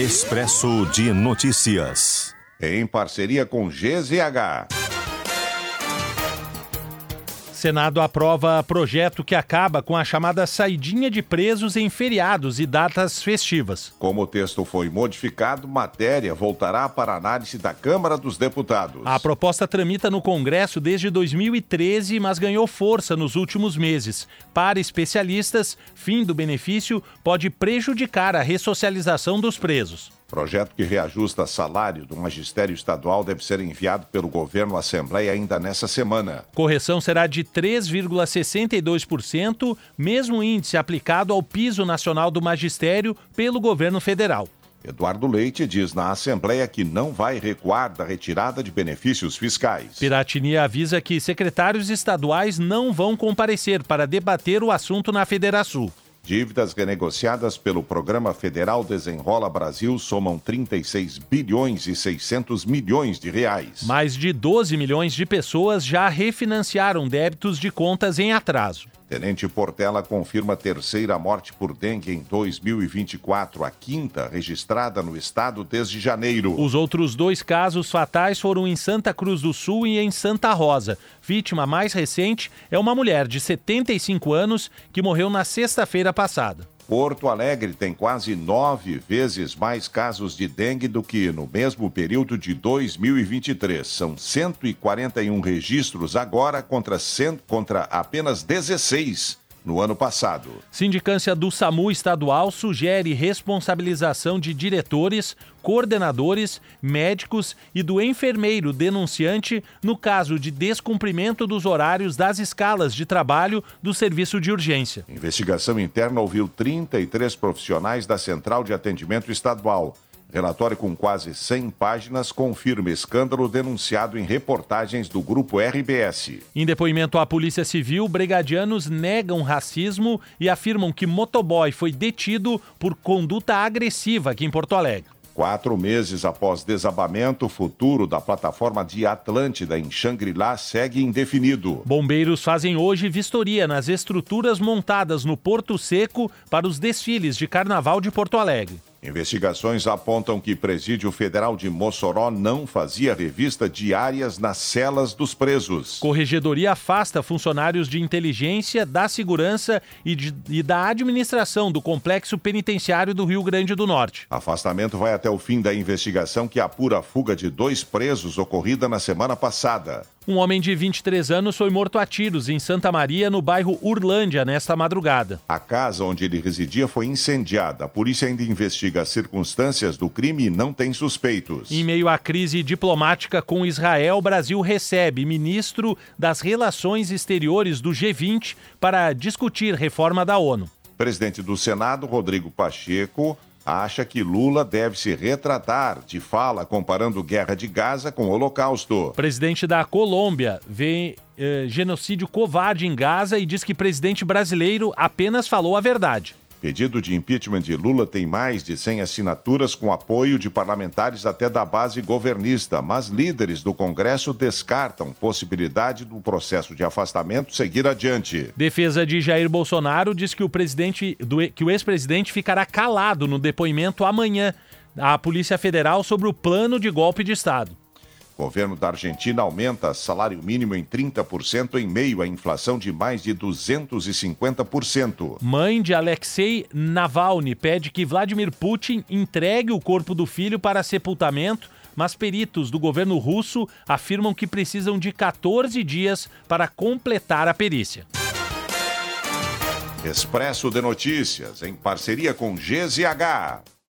Expresso de Notícias. Em parceria com GZH. Senado aprova projeto que acaba com a chamada saidinha de presos em feriados e datas festivas. Como o texto foi modificado, matéria voltará para análise da Câmara dos Deputados. A proposta tramita no Congresso desde 2013, mas ganhou força nos últimos meses. Para especialistas, fim do benefício pode prejudicar a ressocialização dos presos. Projeto que reajusta salário do magistério estadual deve ser enviado pelo governo à Assembleia ainda nessa semana. Correção será de 3,62%, mesmo índice aplicado ao piso nacional do magistério pelo governo federal. Eduardo Leite diz na Assembleia que não vai recuar da retirada de benefícios fiscais. Piratini avisa que secretários estaduais não vão comparecer para debater o assunto na Federação. Dívidas renegociadas pelo Programa Federal Desenrola Brasil somam 36 bilhões e 600 milhões de reais. Mais de 12 milhões de pessoas já refinanciaram débitos de contas em atraso. Tenente Portela confirma terceira morte por dengue em 2024, a quinta registrada no estado desde janeiro. Os outros dois casos fatais foram em Santa Cruz do Sul e em Santa Rosa. Vítima mais recente é uma mulher de 75 anos que morreu na sexta-feira passada. Porto Alegre tem quase nove vezes mais casos de dengue do que no mesmo período de 2023. São 141 registros agora contra, 100, contra apenas 16 no ano passado. Sindicância do SAMU estadual sugere responsabilização de diretores, coordenadores, médicos e do enfermeiro denunciante no caso de descumprimento dos horários das escalas de trabalho do serviço de urgência. Investigação interna ouviu 33 profissionais da Central de Atendimento Estadual. Relatório com quase 100 páginas confirma escândalo denunciado em reportagens do grupo RBS. Em depoimento à Polícia Civil, brigadianos negam racismo e afirmam que motoboy foi detido por conduta agressiva aqui em Porto Alegre. Quatro meses após desabamento, o futuro da plataforma de Atlântida em Xangri-Lá segue indefinido. Bombeiros fazem hoje vistoria nas estruturas montadas no Porto Seco para os desfiles de Carnaval de Porto Alegre. Investigações apontam que Presídio Federal de Mossoró não fazia revista diárias nas celas dos presos. Corregedoria afasta funcionários de inteligência, da segurança e, de, e da administração do complexo penitenciário do Rio Grande do Norte. Afastamento vai até o fim da investigação que apura a fuga de dois presos ocorrida na semana passada. Um homem de 23 anos foi morto a tiros em Santa Maria, no bairro Urlândia, nesta madrugada. A casa onde ele residia foi incendiada. A polícia ainda investiga as circunstâncias do crime e não tem suspeitos. Em meio à crise diplomática com Israel, o Brasil recebe ministro das Relações Exteriores do G20 para discutir reforma da ONU. Presidente do Senado, Rodrigo Pacheco, acha que Lula deve se retratar de fala comparando guerra de Gaza com o Holocausto. Presidente da Colômbia vê eh, genocídio covarde em Gaza e diz que presidente brasileiro apenas falou a verdade. Pedido de impeachment de Lula tem mais de 100 assinaturas com apoio de parlamentares até da base governista, mas líderes do Congresso descartam possibilidade do processo de afastamento seguir adiante. Defesa de Jair Bolsonaro diz que o presidente do, que o ex-presidente ficará calado no depoimento amanhã à Polícia Federal sobre o plano de golpe de Estado. Governo da Argentina aumenta salário mínimo em 30% em meio à inflação de mais de 250%. Mãe de Alexei Navalny pede que Vladimir Putin entregue o corpo do filho para sepultamento, mas peritos do governo russo afirmam que precisam de 14 dias para completar a perícia. Expresso de Notícias, em parceria com GZH.